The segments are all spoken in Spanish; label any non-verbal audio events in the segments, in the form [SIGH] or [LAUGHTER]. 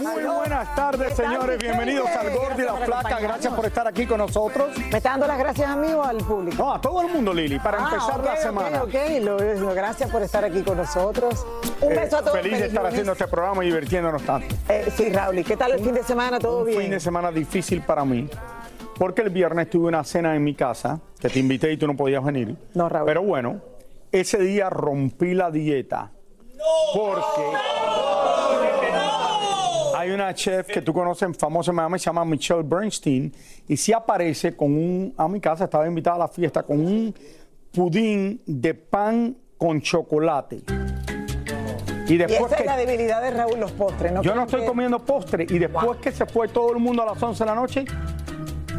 Muy buenas tardes, ¿Qué tal, señores. Bienvenidos al? Gordo y la Gracias por Flaca. Gracias por estar aquí con nosotros. ¿Me está dando las gracias a mí o al público? No, a todo el mundo, Lili, para Ah, empezar ok, la ok, semana. Ok, lo- lo- gracias por estar aquí con nosotros. Un Eh, beso a todos. feliz de estar lunes. haciendo este programa y divirtiéndonos tanto. Eh, sí, Raúl, ¿y qué tal el fin de semana? ¿Todo Un bien? fin de semana difícil para mí. Porque el viernes tuve una cena en mi casa, que te invité y tú no podías venir. No, Raúl. Pero bueno, ese día rompí la dieta. Porque hay una chef que tú conoces, famosa en Miami, se llama Michelle Bernstein, y si aparece con un, a mi casa, estaba invitada a la fiesta, con un pudín de pan con chocolate. Y Y después esa que es la debilidad de Raúl, los postres. ¿no? yo no estoy que- comiendo postre y después que se fue todo el mundo a las 11 de la noche,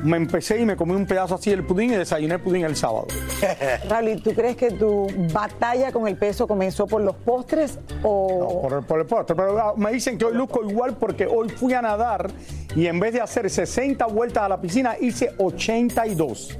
me empecé y me comí un pedazo así del pudín y desayuné el pudín el sábado. [LAUGHS] Raúl, ¿y ¿tú crees que tu batalla con el peso comenzó por los postres o...? Por el, por el postre. Pero ah, me dicen que hoy luzco igual porque hoy fui a nadar y en vez de hacer 60 vueltas a la piscina, hice 82.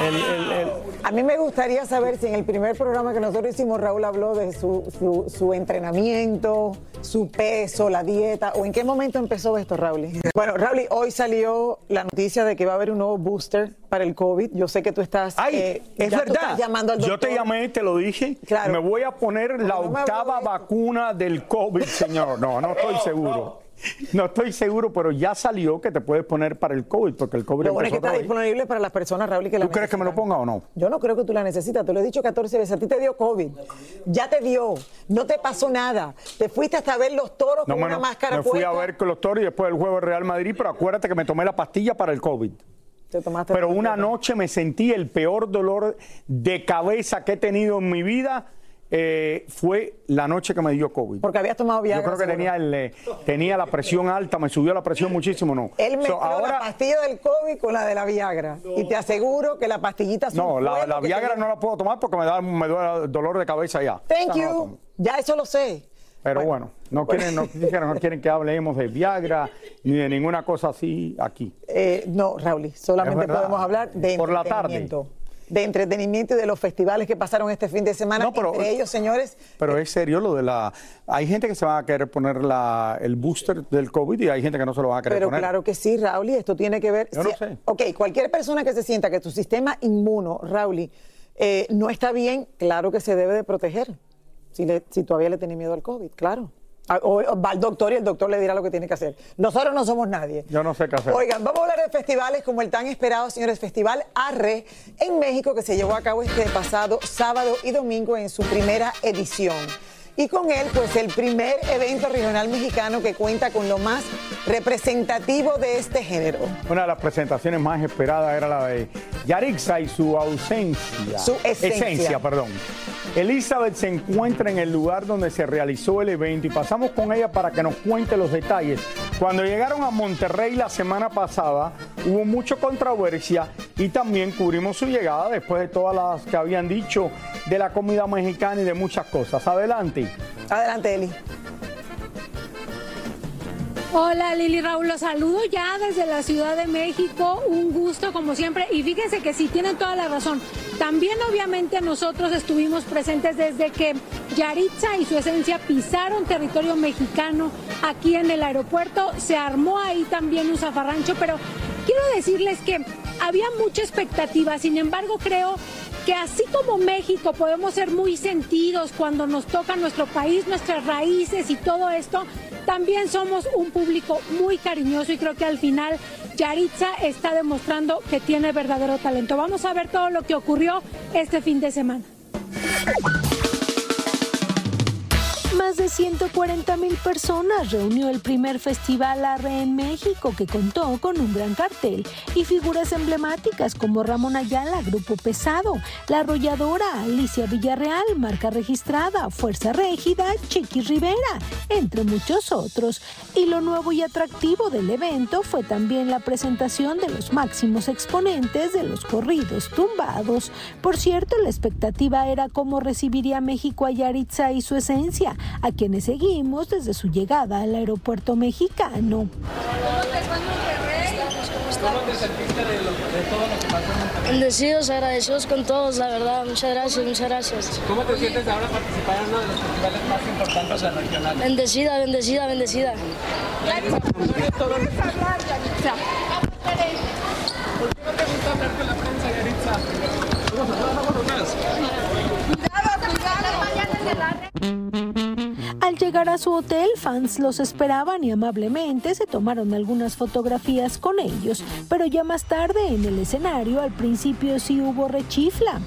El- el- el- A mí me gustaría saber si en el primer programa que nosotros hicimos, Raúl habló de su, su- su entrenamiento, su peso, la dieta, o en qué momento empezó esto, Raúl. Bueno, Raúl, hoy salió la noticia de que va a haber un nuevo booster para el COVID. Yo sé que tú estás... Ay, eh, es ya tú verdad. estás llamando al Yo te llamé, te lo dije. Claro. Me voy a poner la no octava vacuna del COVID, señor. No, no estoy seguro. No estoy seguro, pero ya salió que te puedes poner para el COVID, porque el COVID Lo bueno es que está disponible para las personas, Raúl, que la ¿Tú crees que me lo ponga o no? Yo no creo que tú la necesitas, te lo he dicho 14 veces, a ti te dio COVID, ya te dio, no te pasó nada, te fuiste hasta ver los toros No, con una máscara me fui a ver con los toros y después el juego de Real Madrid, pero acuérdate que me tomé la pastilla para el COVID. Te tomaste Pero una noche me sentí el peor dolor de cabeza que he tenido en mi vida. Eh, fue la noche que me dio COVID. Porque habías tomado Viagra. Yo creo que tenía, el, eh, tenía la presión alta, me subió la presión muchísimo, ¿no? Él mezcló So, ahora, la pastilla del COVID con la de la Viagra. Y te aseguro que la pastillita no, la, te Viagra no la puedo tomar porque me da, me duele el dolor de cabeza ya. Thank you. Ya eso lo sé. Pero bueno, no, quieren, no, [LAUGHS] dijeron, no quieren que hablemos de Viagra ni de ninguna cosa así aquí. Eh, no, Raúl, solamente podemos hablar de Por la tarde. De entretenimiento y de los festivales que pasaron este fin de semana. No, pero- Entre ellos, señores, Pero es serio lo de la... Hay gente que se va a querer poner la, el booster del COVID y hay gente que no se lo va a querer Pero poner. claro que sí, Raúl, y esto tiene que ver. Yo no sé. Ok, cualquier persona que se sienta que tu sistema inmuno, Raúl, eh, no está bien, claro que se debe de proteger. Si, le- si todavía le tiene miedo al COVID, claro. Ah, o va al doctor y el doctor le dirá lo que tiene que hacer. Nosotros no somos nadie. Yo no sé qué hacer. Oigan, vamos a hablar de festivales como el tan esperado, señores, Festival Arre en México que se llevó a cabo este pasado sábado y domingo en su primera edición. Y con él pues el primer evento regional mexicano que cuenta con lo más representativo de este género. Una de las presentaciones más esperadas era la de Yarixa y su ausencia. Su esencia. perdón. Elizabeth se encuentra en el lugar donde se realizó el evento y pasamos con ella para que nos cuente los detalles. Cuando llegaron a Monterrey la semana pasada hubo mucha controversia y también cubrimos su llegada después de todas las que habían dicho de la comida mexicana y de muchas cosas. Adelante. Adelante, Eli. Hola Lili Raúl, los saludo ya desde la Ciudad de México, un gusto como siempre y fíjense que sí tienen toda la razón. También obviamente nosotros estuvimos presentes desde que Yaritza y su esencia pisaron territorio mexicano aquí en el aeropuerto, se armó ahí también un zafarrancho, pero quiero decirles que había mucha expectativa, sin embargo creo que así como México podemos ser muy sentidos cuando nos toca nuestro país, nuestras raíces y todo esto, también somos un público muy cariñoso y creo que al final Yaritza está demostrando que tiene verdadero talento. Vamos a ver todo lo que ocurrió este fin de semana. Más de 140 mil personas reunió el primer festival Arre en México que contó con un gran cartel y figuras emblemáticas como Ramón Ayala, Grupo Pesado, La Arrolladora, Alicia Villarreal, Marca Registrada, Fuerza Régida, Chiqui Rivera, entre muchos otros. Y lo nuevo y atractivo del evento fue también la presentación de los máximos exponentes de los corridos tumbados. Por cierto, la expectativa era cómo recibiría México a Yaritza y su esencia a quienes seguimos desde su llegada al aeropuerto mexicano. ¿Cómo te sentiste de, todo lo que pasó en Bendecidos, agradecidos con todos, la verdad. Muchas gracias, muchas gracias. ¿Cómo te sientes ahora participar en uno de los festivales más importantes regionales? Bendecida, bendecida, bendecida. ¿Por qué no te gusta hablar con la prensa, Yaritza? Al llegar a su hotel, fans los esperaban y amablemente se tomaron algunas fotografías con ellos, pero ya más tarde en el escenario al principio sí hubo rechifla.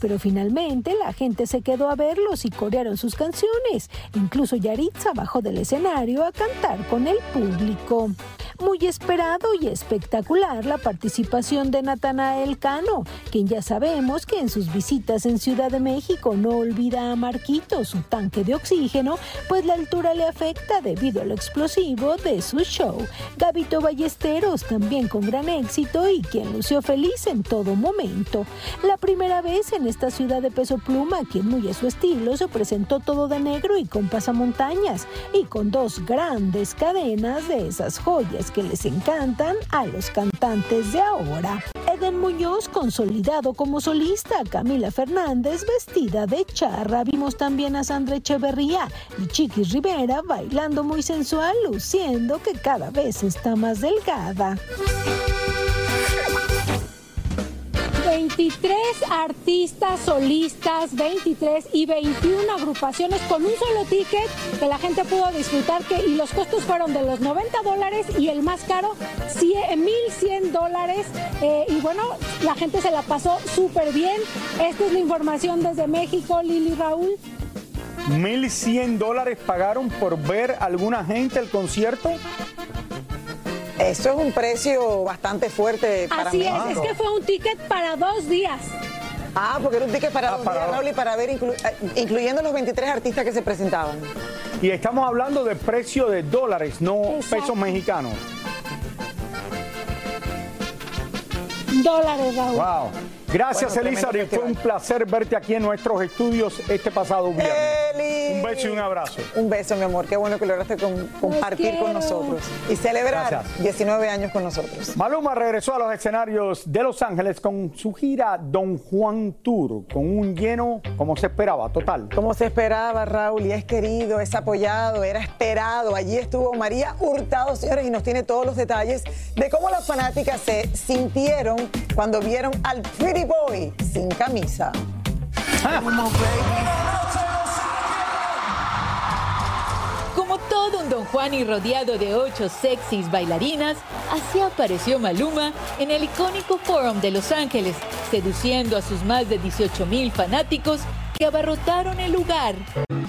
pero finalmente la gente se quedó a verlos y corearon sus canciones. Incluso Yaritza bajó del escenario a cantar con el público. Muy esperado y espectacular la participación de Natanael Cano, quien ya sabemos que en sus visitas en Ciudad de México no olvida a Marquito, su tanque de oxígeno, pues la altura le afecta debido al explosivo de su show. Gabito Ballesteros también con gran éxito y quien lució feliz en todo momento. La primera vez en esta ciudad de peso pluma, quien muy a su estilo se presentó todo de negro y con pasamontañas y con dos grandes cadenas de esas joyas que les encantan a los cantantes de ahora. Eden Muñoz consolidado como solista, Camila Fernández vestida de charra, vimos también a Sandra Echeverría y Chiqui Rivera bailando muy sensual, luciendo que cada vez está más delgada. 23 artistas solistas, 23 y 21 agrupaciones con un solo ticket que la gente pudo disfrutar y los costos fueron de los 90 dólares y el más caro 1100 dólares eh, y bueno, la gente se la pasó súper bien. Esta es la información desde México, Lili Raúl. 1.100 dólares pagaron por ver alguna gente el concierto. Eso es un precio bastante fuerte para Así es, es que fue un ticket para dos días. Ah, porque era un ticket para ah, dos días, Raúl, y para ver, eh, incluyendo los 23 artistas que se presentaban. Y estamos hablando de precio de dólares, no pesos mexicanos. Dólares, Raúl. Wow. Gracias, Elizabeth. Fue un placer verte aquí en nuestros estudios este pasado viernes. Un beso y un abrazo. Un beso, mi amor. Qué bueno que lograste compartir con nosotros y celebrar 19 años con nosotros. Maluma regresó a los escenarios de Los Ángeles con su gira Don Juan Tour, con un lleno como se esperaba, total. Como se esperaba, Raúl, y es querido, es apoyado, era esperado. Allí estuvo María Hurtado, señores, y nos tiene todos los detalles de cómo las fanáticas se sintieron cuando vieron al Pretty Boy sin camisa. Como todo un Don Juan y rodeado de ocho sexys bailarinas, así apareció Maluma en el icónico Forum de Los Ángeles, seduciendo a sus más de 18 mil fanáticos que abarrotaron el lugar.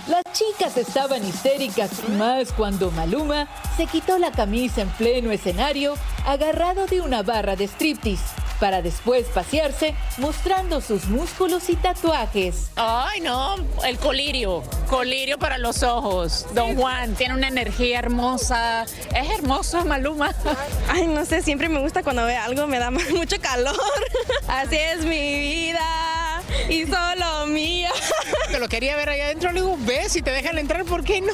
Las chicas estaban histéricas, más cuando Maluma se quitó la camisa en pleno escenario, agarrado de una barra de striptease para después pasearse mostrando sus músculos y tatuajes. Ay, no, el colirio, colirio para los ojos. Don Juan tiene una energía hermosa, es hermoso Maluma. Ay, no sé, siempre me gusta cuando ve algo, me da [LAUGHS] mucho calor. Así es mi vida y solo lo quería ver allá adentro, le digo, ve, si te dejan entrar, ¿por qué no?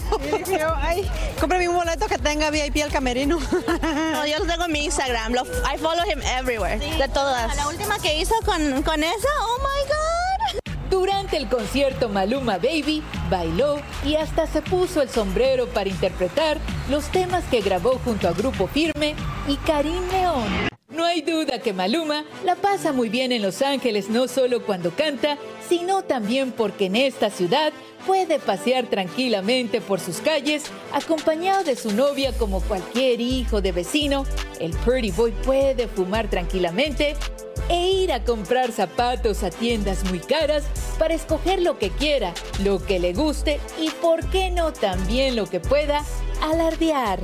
Ay, cómprame un boleto que tenga VIP al camerino. [LAUGHS] No, yo lo tengo en mi Instagram, lo, I follow him everywhere, de todas. La última que hizo con, con esa, oh my God. Durante el concierto Maluma Baby bailó y hasta se puso el sombrero para interpretar los temas que grabó junto a Grupo Firme y Karim León. No hay duda que Maluma la pasa muy bien en Los Ángeles no solo cuando canta, sino también porque en esta ciudad puede pasear tranquilamente por sus calles acompañado de su novia como cualquier hijo de vecino. El Pretty Boy puede fumar tranquilamente e ir a comprar zapatos a tiendas muy caras para escoger lo que quiera, lo que le guste y, por qué no, también lo que pueda alardear.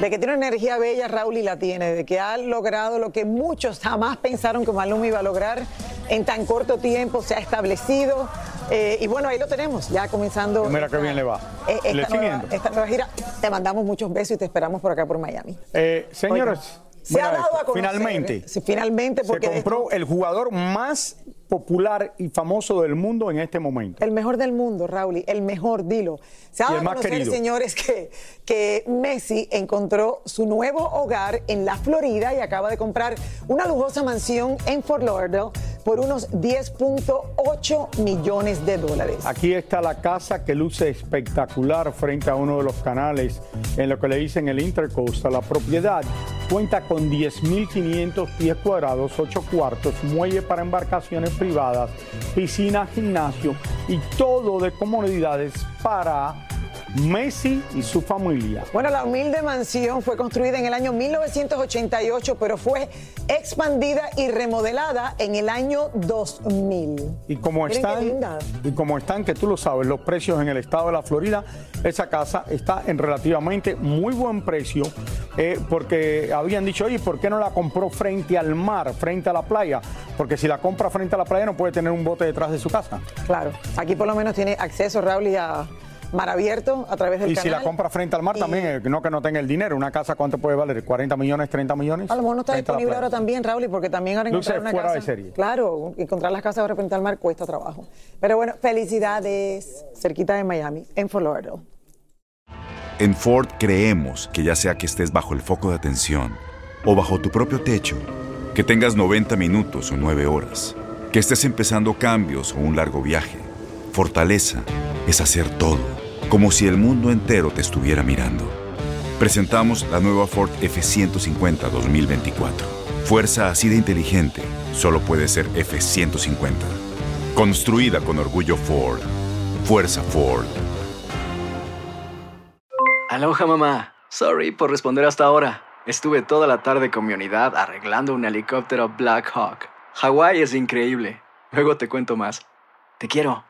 De que tiene una energía bella, Raúl y la tiene. De que ha logrado lo que muchos jamás pensaron que Maluma iba a lograr en tan corto tiempo, se ha establecido. Eh, y bueno, ahí lo tenemos, ya comenzando. Mira qué bien le va. eh, ¿Le esta, siguen nueva, esta nueva gira. Te mandamos muchos besos y te esperamos por acá por Miami. Eh, señores, Se ha dado a conocer. finalmente, finalmente, porque se compró el jugador más popular y famoso del mundo en este momento. El mejor del mundo, Raúl, el mejor, dilo. Se ha dado a conocer, señores, que, que Messi encontró su nuevo hogar en la Florida y acaba de comprar una lujosa mansión en Fort Lauderdale por unos 10.8 millones de dólares. Aquí está la casa que luce espectacular frente a uno de los canales en lo que le dicen el Intercoastal. La propiedad cuenta con 10.500 pies cuadrados, 8 cuartos, muelle para embarcaciones privadas, piscina, gimnasio y todo de comodidades para Messi y su familia. Bueno, la humilde mansión fue construida en el año 1988, pero fue expandida y remodelada en el año 2000. Y como están, y como están, que tú lo sabes, los precios en el estado de la Florida, esa casa está en relativamente muy buen precio, eh, porque habían dicho, oye, ¿por qué no la compró frente al mar, frente a la playa? Porque si la compra frente a la playa no puede tener un bote detrás de su casa. Claro, aquí por lo menos tiene acceso, Raúl, y a mar abierto a través del Y canal. si la compra frente al mar Y- también, eh, no que no tenga el dinero, una casa cuánto puede valer, 40 millones, 30 millones. A lo mejor no está disponible ahora también, Raúl, y porque también ahora Luce encontrar una fuera casa. de serie. Claro, encontrar las casas ahora frente al mar cuesta trabajo. Pero bueno, felicidades, cerquita de Miami, en Fort Lauderdale. En Ford creemos que ya sea que estés bajo el foco de atención o bajo tu propio techo, que tengas 90 minutos o 9 horas, que estés empezando cambios o un largo viaje, fortaleza es hacer todo, como si el mundo entero te estuviera mirando. Presentamos la nueva Ford F150 2024. Fuerza así de inteligente solo puede ser F150. Construida con orgullo Ford. Fuerza Ford. Aloha mamá. Sorry por responder hasta ahora. Estuve toda la tarde con mi unidad arreglando un helicóptero Black Hawk. Hawái es increíble. Luego te cuento más. Te quiero.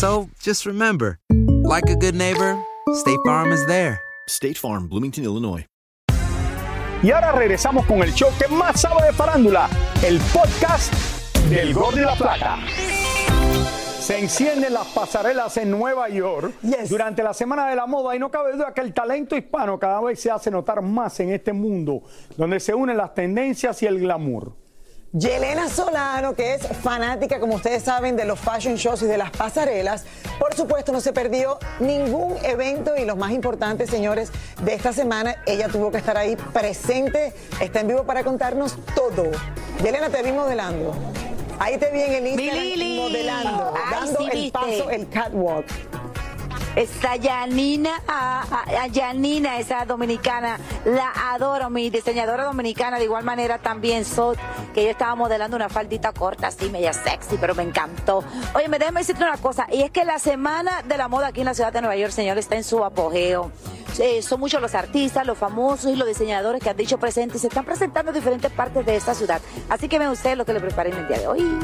So just remember, like a good neighbor, State Farm is there. State Farm, Bloomington, Illinois. Y ahora regresamos con el show que más sabe de farándula, el podcast del Gol de la Plata. Se encienden las pasarelas en Nueva York durante la Semana de la Moda y no cabe duda que el talento hispano cada vez se hace notar más en este mundo donde se unen las tendencias y el glamour. Yelena Solano, que es fanática, como ustedes saben, de los fashion shows y de las pasarelas, por supuesto no se perdió ningún evento y los más importantes, señores, de esta semana. Ella tuvo que estar ahí presente, está en vivo para contarnos todo. Yelena, te vi modelando. Ahí te vi en el Instagram modelando, dando el paso, el catwalk. Está Yanina, a, a, Yanina, esa dominicana, la adoro, mi diseñadora dominicana, de igual manera también Sot, que ella estaba modelando una faldita corta, así, media sexy, pero me encantó. Oye, me déjame decirte una cosa, y es que la semana de la moda aquí en la ciudad de Nueva York, señor, está en su apogeo. Eh, son muchos los artistas, los famosos y los diseñadores que han dicho presentes, se están presentando en diferentes partes de esta ciudad. Así que vean ustedes lo que le preparé en el día de hoy.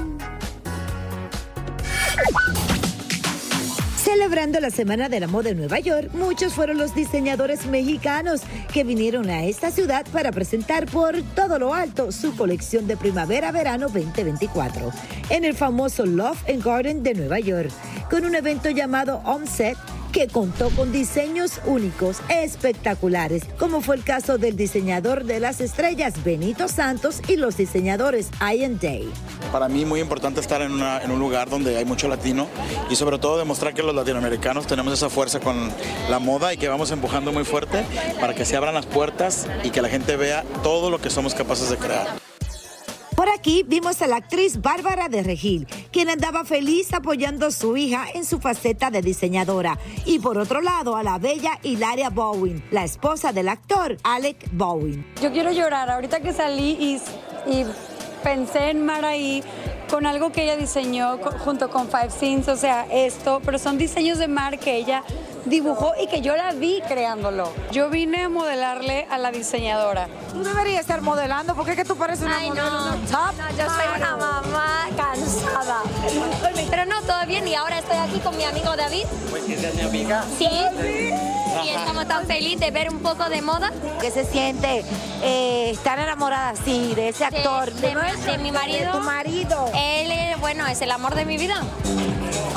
Celebrando la Semana de la Moda en Nueva York, muchos fueron los diseñadores mexicanos que vinieron a esta ciudad para presentar por todo lo alto su colección de primavera-verano 2024 en el famoso Love and Garden de Nueva York, con un evento llamado Onset que contó con diseños únicos, espectaculares, como fue el caso del diseñador de las estrellas Benito Santos y los diseñadores Ian Day. Para mí muy importante estar en, un lugar donde hay mucho latino y sobre todo demostrar que los latinoamericanos tenemos esa fuerza con la moda y que vamos empujando muy fuerte para que se abran las puertas y que la gente vea todo lo que somos capaces de crear. Por aquí vimos a la actriz Bárbara de Regil, quien andaba feliz apoyando a su hija en su faceta de diseñadora. Y por otro lado, a la bella Hilaria Bowen, la esposa del actor Alec Bowen. Yo quiero llorar. Ahorita que salí y, pensé en Maraí con algo que ella diseñó junto con Five Scenes, o sea, esto, pero son diseños de mar que ella dibujó y que yo la vi creándolo. Yo vine a modelarle a la diseñadora. Tú deberías estar modelando, porque es que tú pareces una Ay, modelo, no. una top No, yo soy una mamá cansada. Pero no, todo bien. Y ahora estoy aquí con mi amigo David. Pues que seas mi amiga. Sí. Y estamos tan felices de ver un poco de moda. ¿Qué se siente eh, estar enamorada así de ese De- actor? de, de mi marido. De tu marido. Él, es, bueno, es el amor de mi vida.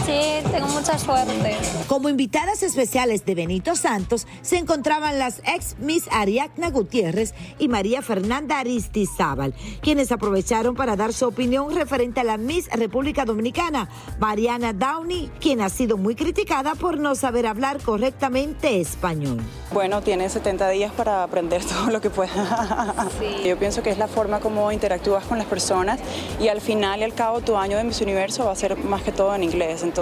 Sí, tengo mucha suerte. Como invitadas especiales de Benito Santos se encontraban las ex Miss Ariadna Gutiérrez y María Fernanda Aristizábal, quienes aprovecharon para dar su opinión referente a la Miss República Dominicana, Mariana Downey, quien ha sido muy criticada por no saber hablar correctamente español. Bueno, tiene 70 días para aprender [LAUGHS] todo lo que pueda. Yo pienso que es la forma como interactúas con las personas y al final y al cabo tu año de Miss Universo va a ser más que todo en inglés. Entonces,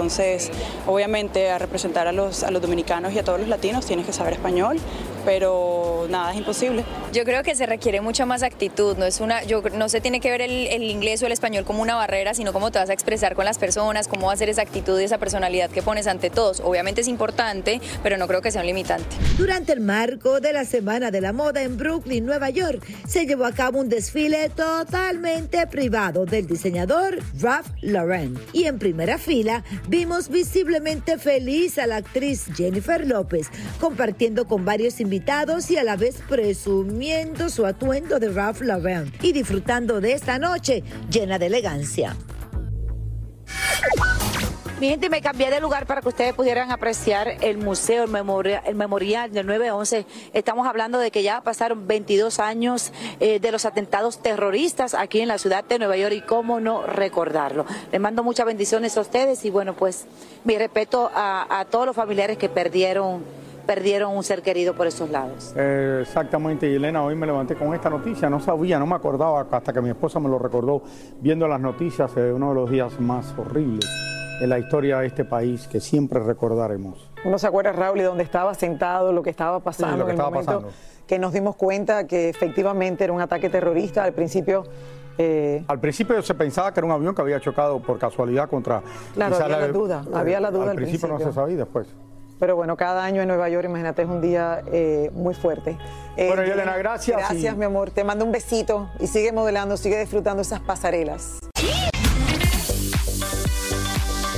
obviamente a representar a los, a los dominicanos y a todos los latinos tienes que saber español, pero nada es imposible. Yo creo que se requiere mucha más actitud, no es una, yo no se tiene que ver el, el inglés o el español como una barrera, sino cómo te vas a expresar con las personas, cómo va a ser esa actitud y esa personalidad que pones ante todos. Obviamente es importante, pero no creo que sea un limitante. Durante el marco de la Semana de la Moda en Brooklyn, Nueva York, se llevó a cabo un desfile totalmente privado del diseñador Ralph Lauren. Y en primera fila vimos visiblemente feliz a la actriz Jennifer López, compartiendo con varios invitados y a la vez presumiendo su atuendo de Ralph Lauren y disfrutando de esta noche llena de elegancia. Mi gente, me cambié de lugar para que ustedes pudieran apreciar el museo, el memorial, el memorial del 9-11. Estamos hablando de que ya pasaron 22 años eh, de los atentados terroristas aquí en la ciudad de Nueva York y cómo no recordarlo. Les mando muchas bendiciones a ustedes y bueno, pues mi respeto a, todos los familiares que perdieron, perdieron un ser querido por esos lados. Eh, exactamente, Elena, hoy me levanté con esta noticia, no sabía, no me acordaba hasta que mi esposa me lo recordó viendo las noticias de uno de los días más horribles en la historia de este país que siempre recordaremos. Uno se acuerda, Raúl, y dónde estaba sentado, lo que estaba pasando Sí, lo que en el momento pasando. que nos dimos cuenta que efectivamente era un ataque terrorista. Al principio, eh, Al principio se pensaba que era un avión que había chocado por casualidad contra... Claro, había la duda, había la duda Al al principio, no se sabía y después. pero bueno, cada año en Nueva York, imagínate, es un día eh, muy fuerte. Eh, Bueno, Yelena, gracias Gracias, y- mi amor. Te mando un besito y sigue modelando, sigue disfrutando esas pasarelas.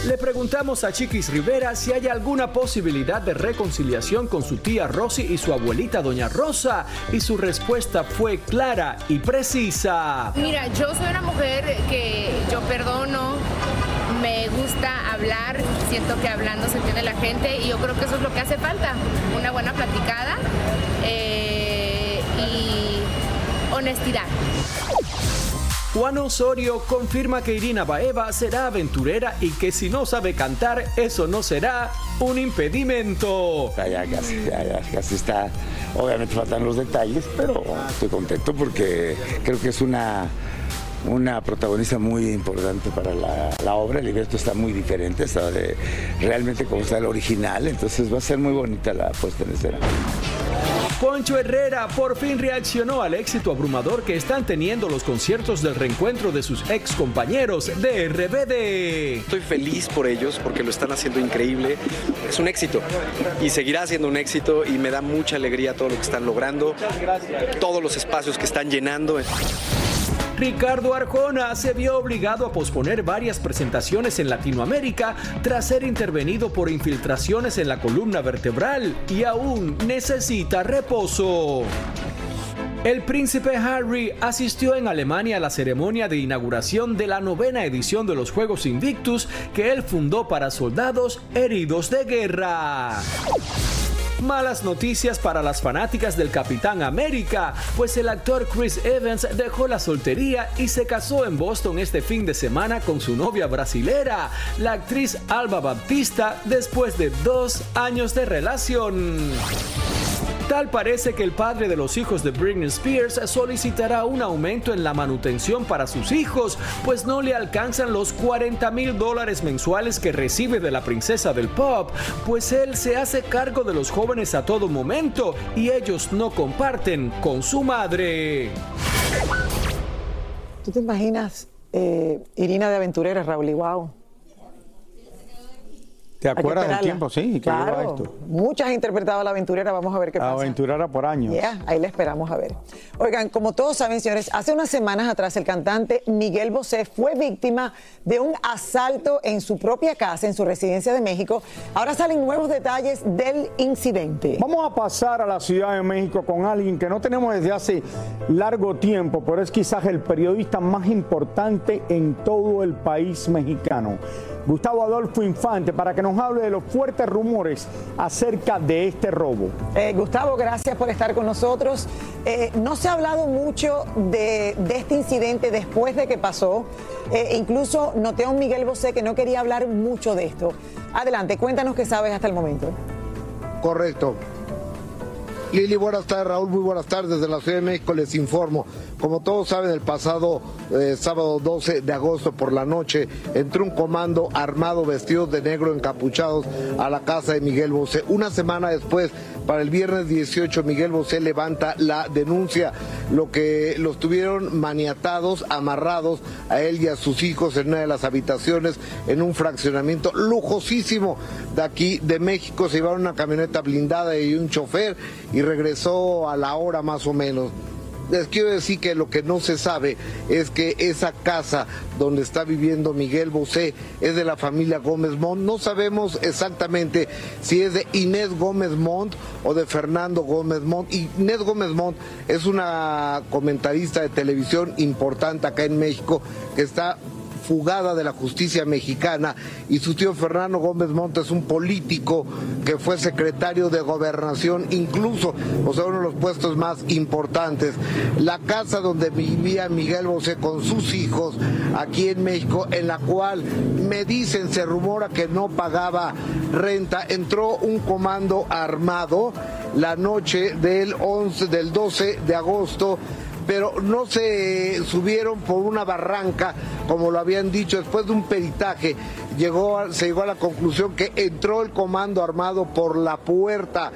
Le preguntamos a Chiquis Rivera si hay alguna posibilidad de reconciliación con su tía Rosy y su abuelita Doña Rosa, y su respuesta fue clara y precisa. Mira, yo soy una mujer que yo perdono, me gusta hablar, siento que hablando se entiende la gente y yo creo que eso es lo que hace falta, una buena platicada eh, y honestidad. Juan Osorio confirma que Irina Baeva será aventurera y que si no sabe cantar, eso no será un impedimento. Ya, casi, ya, casi está. Obviamente faltan los detalles, pero estoy contento porque creo que es una una protagonista muy importante para la, obra. El libreto está muy diferente, está de, realmente como está el original, entonces va a ser muy bonita la puesta en escena. Poncho Herrera por fin reaccionó al éxito abrumador que están teniendo los conciertos del reencuentro de sus ex compañeros de RBD. Estoy feliz por ellos porque lo están haciendo increíble. Es un éxito y seguirá siendo un éxito y me da mucha alegría todo lo que están logrando, todos los espacios que están llenando. Ricardo Arjona se vio obligado a posponer varias presentaciones en Latinoamérica tras ser intervenido por infiltraciones en la columna vertebral y aún necesita reposo. El príncipe Harry asistió en Alemania a la ceremonia de inauguración de la novena edición de los Juegos Invictus que él fundó para soldados heridos de guerra. Malas noticias para las fanáticas del Capitán América, pues el actor Chris Evans dejó la soltería y se casó en Boston este fin de semana con su novia brasilera, la actriz Alba Baptista, después de dos años de relación. Tal parece que el padre de los hijos de Britney Spears solicitará un aumento en la manutención para sus hijos, pues no le alcanzan los 40 mil dólares mensuales que recibe de la princesa del pop, pues él se hace cargo de los jóvenes a todo momento y ellos no comparten con su madre. ¿Tú te imaginas eh, Irina de Aventurera, Raúl? Wow. ¿Te acuerdas del tiempo? Sí, claro. esto. Muchas han interpretado a la aventurera, vamos a ver qué pasa. Aventurera por años. Ya, ahí le esperamos a ver. Oigan, como todos saben, señores, hace unas semanas atrás el cantante Miguel Bosé fue víctima de un asalto en su propia casa, en su residencia de México. Ahora salen nuevos detalles del incidente. Vamos a pasar a la Ciudad de México con alguien que no tenemos desde hace largo tiempo, pero es quizás el periodista más importante en todo el país mexicano. Gustavo Adolfo Infante para que nos hable de los fuertes rumores acerca de este robo. Eh, Gustavo, gracias por estar con nosotros. Eh, no se ha hablado mucho de, este incidente después de que pasó. Eh, incluso noté a un Miguel Bosé que no quería hablar mucho de esto. Adelante, cuéntanos qué sabes hasta el momento. Correcto. Lili, buenas tardes, Raúl, muy buenas tardes. Desde la Ciudad de México les informo. Como todos saben, el pasado eh, sábado 12 de agosto por la noche entró un comando armado vestido de negro encapuchados a la casa de Miguel Bosé. Una semana después, para el viernes 18, Miguel Bosé levanta la denuncia, lo que los tuvieron maniatados, amarrados a él y a sus hijos en una de las habitaciones en un fraccionamiento lujosísimo de aquí de México. Se llevaron una camioneta blindada y un chofer y regresó a la hora más o menos. Les quiero decir que lo que no se sabe es que esa casa donde está viviendo Miguel Bosé es de la familia Gómez Montt. No sabemos exactamente si es de Inés Gómez Montt o de Fernando Gómez Montt. Inés Gómez Montt es una comentarista de televisión importante acá en México que está fugada de la justicia mexicana y su tío Fernando Gómez Montes, un político que fue secretario de gobernación, incluso, o sea, uno de los puestos más importantes. La casa donde vivía Miguel Bosé con sus hijos aquí en México, en la cual me dicen, se rumora que no pagaba renta, entró un comando armado la noche del 11 del 12 de agosto pero no se subieron por una barranca, como lo habían dicho, después de un peritaje, llegó, se llegó a la conclusión que entró el comando armado por la puerta.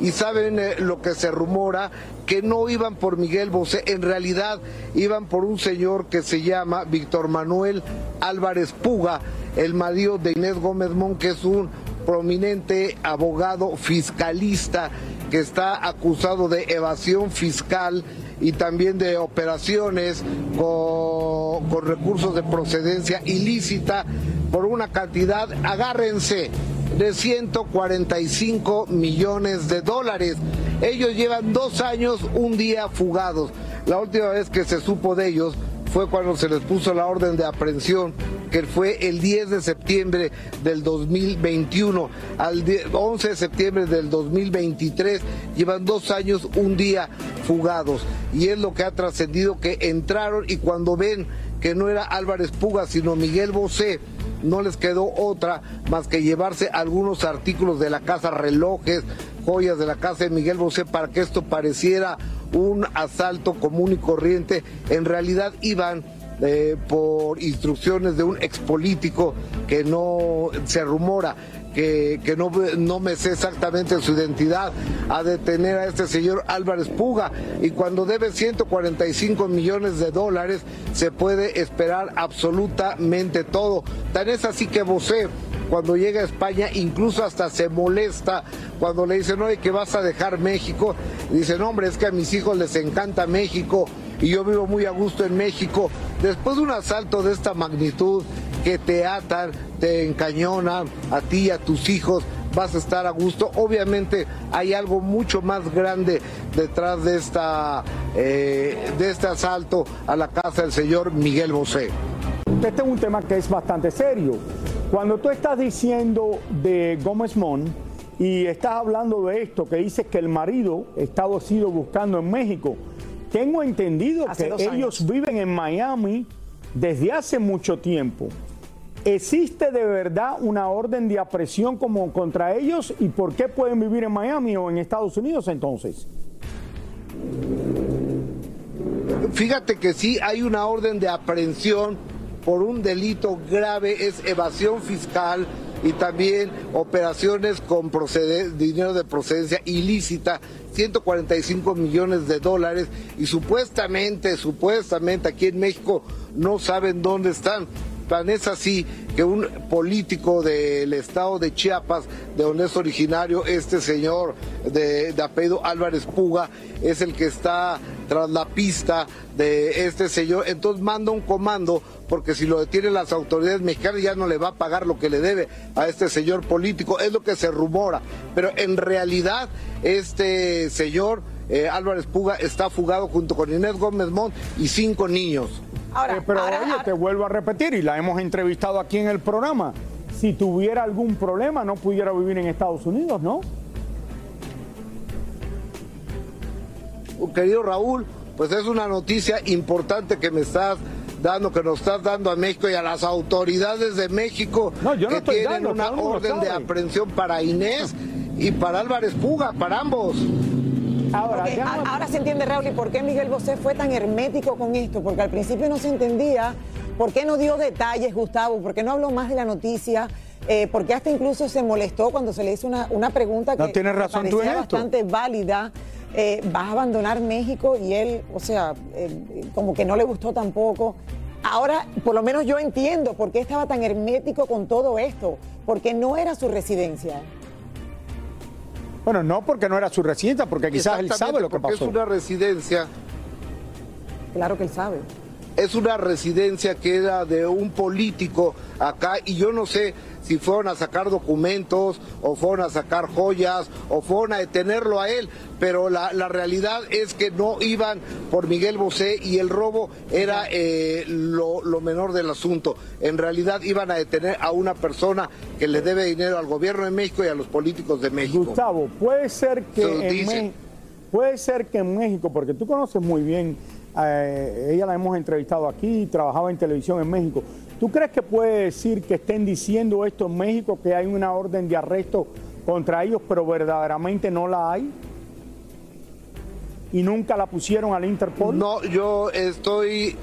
Y saben eh, lo que se rumora, que no iban por Miguel Bosé, en realidad iban por un señor que se llama Víctor Manuel Álvarez Puga, el marido de Inés Gómez Mon, que es un prominente abogado fiscalista que está acusado de evasión fiscal y también de operaciones con, recursos de procedencia ilícita por una cantidad, agárrense, de 145 millones de dólares. Ellos llevan dos años, un día fugados. La última vez que se supo de ellos fue cuando se les puso la orden de aprehensión, que fue el 10 de septiembre del 2021. Al 11 de septiembre del 2023 llevan dos años, un día fugados. Y es lo que ha trascendido que entraron y cuando ven que no era Álvarez Puga, sino Miguel Bosé, no les quedó otra más que llevarse algunos artículos de la casa, relojes, joyas de la casa de Miguel Bosé para que esto pareciera un asalto común y corriente. En realidad iban eh, por instrucciones de un expolítico que no se rumora que, no, no, me sé exactamente su identidad, a detener a este señor Álvarez Puga. Y cuando debe 145 millones de dólares, se puede esperar absolutamente todo. Tan es así que Bosé cuando llega a España incluso hasta se molesta cuando le dicen, oye, que vas a dejar México. Y dicen, hombre, es que a mis hijos les encanta México y yo vivo muy a gusto en México. Después de un asalto de esta magnitud, que te atan, te encañonan a ti y a tus hijos, vas a estar a gusto. Obviamente hay algo mucho más grande detrás de, esta, eh, de este asalto a la casa del señor Miguel Bosé. Este es un tema que es bastante serio. Cuando tú estás diciendo de Gómez Mon y estás hablando de esto, que dices que el marido estaba sido buscando en México, tengo entendido que ellos viven en Miami desde hace mucho tiempo. ¿Existe de verdad una orden de aprehensión como contra ellos y por qué pueden vivir en Miami o en Estados Unidos entonces? Fíjate que sí hay una orden de aprehensión por un delito grave, es evasión fiscal y también operaciones con dinero de procedencia ilícita, 145 millones de dólares y supuestamente, supuestamente aquí en México no saben dónde están. Tan es así que un político del estado de Chiapas, de donde es originario este señor de, de apellido Álvarez Puga, es el que está tras la pista de este señor. Entonces manda un comando porque si lo detienen las autoridades mexicanas ya no le va a pagar lo que le debe a este señor político. Es lo que se rumora. Pero en realidad este señor eh, Álvarez Puga está fugado junto con Inés Gómez Mont y cinco niños. Eh, pero oye, te vuelvo a repetir, y la hemos entrevistado aquí en el programa. Si tuviera algún problema, no pudiera vivir en Estados Unidos, ¿no? Querido Raúl, pues es una noticia importante que me estás dando, que nos estás dando a México y a las autoridades de México que tienen una orden de aprehensión para Inés y para Álvarez Puga, para ambos. Ahora, se entiende, Raúl, y por qué Miguel Bosé fue tan hermético con esto, porque al principio no se entendía por qué no dio detalles, Gustavo, por qué no habló más de la noticia. Eh, porque hasta incluso se molestó cuando se le hizo una, una pregunta que no razón parecía bastante válida. Eh, ¿Vas a abandonar México? Y él, o sea, eh, como que no le gustó tampoco. Ahora, por lo menos yo entiendo por qué estaba tan hermético con todo esto, porque no era su residencia. Bueno, no porque no era su residencia, porque quizás él sabe lo que pasó. Es una residencia. Claro que él sabe. Es una residencia que era de un político acá y yo no sé si fueron a sacar documentos o fueron a sacar joyas o fueron a detenerlo a él, pero la, realidad es que no iban por Miguel Bosé y el robo era eh, lo, menor del asunto. En realidad iban a detener a una persona que le debe dinero al gobierno de México y a los políticos de México. Gustavo, puede ser que, en, puede ser que en México, porque tú conoces muy bien, eh, ella la hemos entrevistado aquí, trabajaba en televisión en México. ¿Tú crees que puede decir que estén diciendo esto en México, que hay una orden de arresto contra ellos, pero verdaderamente no la hay? ¿Y nunca la pusieron al Interpol? No, yo estoy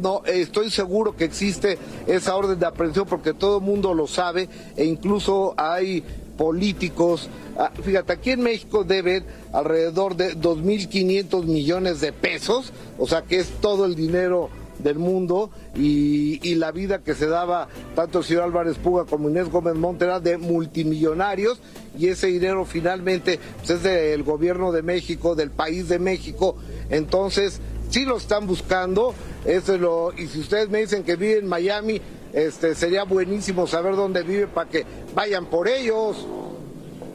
no, estoy seguro que existe esa orden de aprehensión porque todo el mundo lo sabe e incluso hay políticos. Ah, fíjate, aquí en México deben alrededor de 2.500 millones de pesos, o sea que es todo el dinero del mundo y, la vida que se daba tanto el señor Álvarez Puga como Inés Gómez Monte era de multimillonarios y ese dinero finalmente pues, es del gobierno de México, del país de México. Entonces, sí lo están buscando, eso lo, y si ustedes me dicen que vive en Miami, este sería buenísimo saber dónde vive para que vayan por ellos.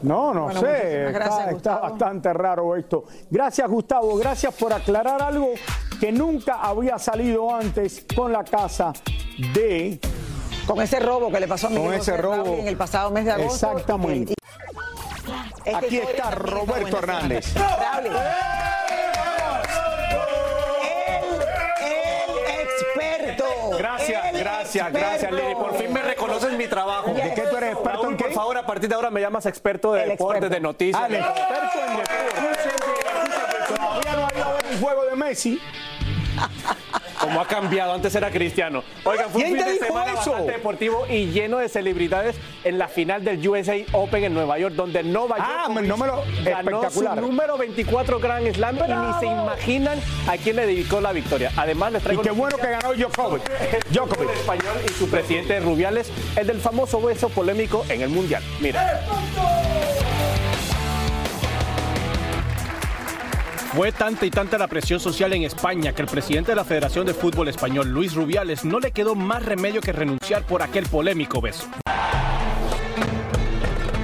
No, no sé, está, está bastante raro esto. Gracias Gustavo, gracias por aclarar algo que nunca había salido antes con la casa de... Con ese robo que le pasó a Miguel Con ese robo. En el pasado mes de agosto. Exactamente. Esta Aquí está Roberto. Hernández. Raúl. El experto. Gracias, El gracias, gracias, experto. Lili. Por fin me reconoces mi trabajo. ¿De qué tú eres experto Raúl, en qué? por favor, a partir de ahora me llamas experto de deportes, de noticias. Ah, el experto en deportes. Un juego de Messi. Como ha cambiado, antes era cristiano. Oigan, fue un ¿Quién fin de semana eso? bastante deportivo y lleno de celebridades en la final del USA Open en Nueva York, donde Novak Ah, Djokovic no me lo- ganó su número 24 Grand Slam y ni se imaginan a quién le dedicó la victoria. Además, les Y traigo qué bueno que ganó Djokovic. el Djokovic. español y su presidente Rubiales, el del famoso beso polémico en el Mundial. Mira. Fue tanta y tanta la presión social en España que el presidente de la Federación de Fútbol Español, Luis Rubiales, no le quedó más remedio que renunciar por aquel polémico beso.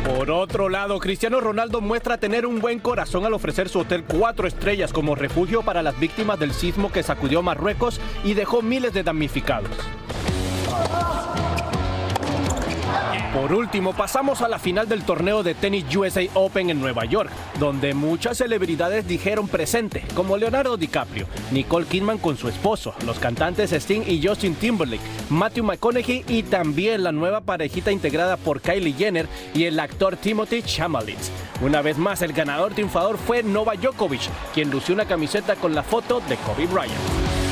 Por otro lado, Cristiano Ronaldo muestra tener un buen corazón al ofrecer su hotel cuatro estrellas como refugio para las víctimas del sismo que sacudió Marruecos y dejó miles de damnificados. Por último, pasamos a la final del torneo de tenis USA Open en Nueva York, donde muchas celebridades dijeron presente, como Leonardo DiCaprio, Nicole Kidman con su esposo, los cantantes Sting y Justin Timberlake, Matthew McConaughey y también la nueva parejita integrada por Kylie Jenner y el actor Timothy Chalamet. Una vez más, el ganador triunfador fue Novak Djokovic, quien lució una camiseta con la foto de Kobe Bryant.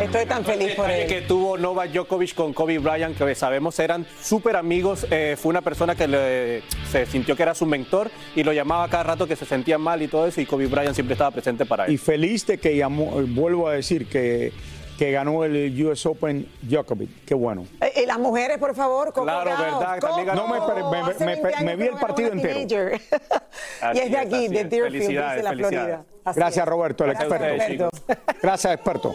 Estoy tan feliz por [LAUGHS] él. que tuvo Novak Djokovic con Kobe Bryant, que sabemos eran súper amigos. eh, fue una persona que le- se sintió que era su mentor y lo llamaba cada rato que se sentía mal y todo eso. Y Kobe Bryant siempre estaba presente para Y él. feliz de que llamó, eh, vuelvo a decir que, que ganó el US Open Djokovic. Qué bueno. Eh, y las mujeres, por favor, Coco Claro, verdad, también ganó. No, me- me- me- Hace me- 20 años me que vi el partido entero. y es de es, aquí, de. Deerfield, dice la Florida. Así Gracias, es. Roberto, el Gracias, experto. Gracias, experto.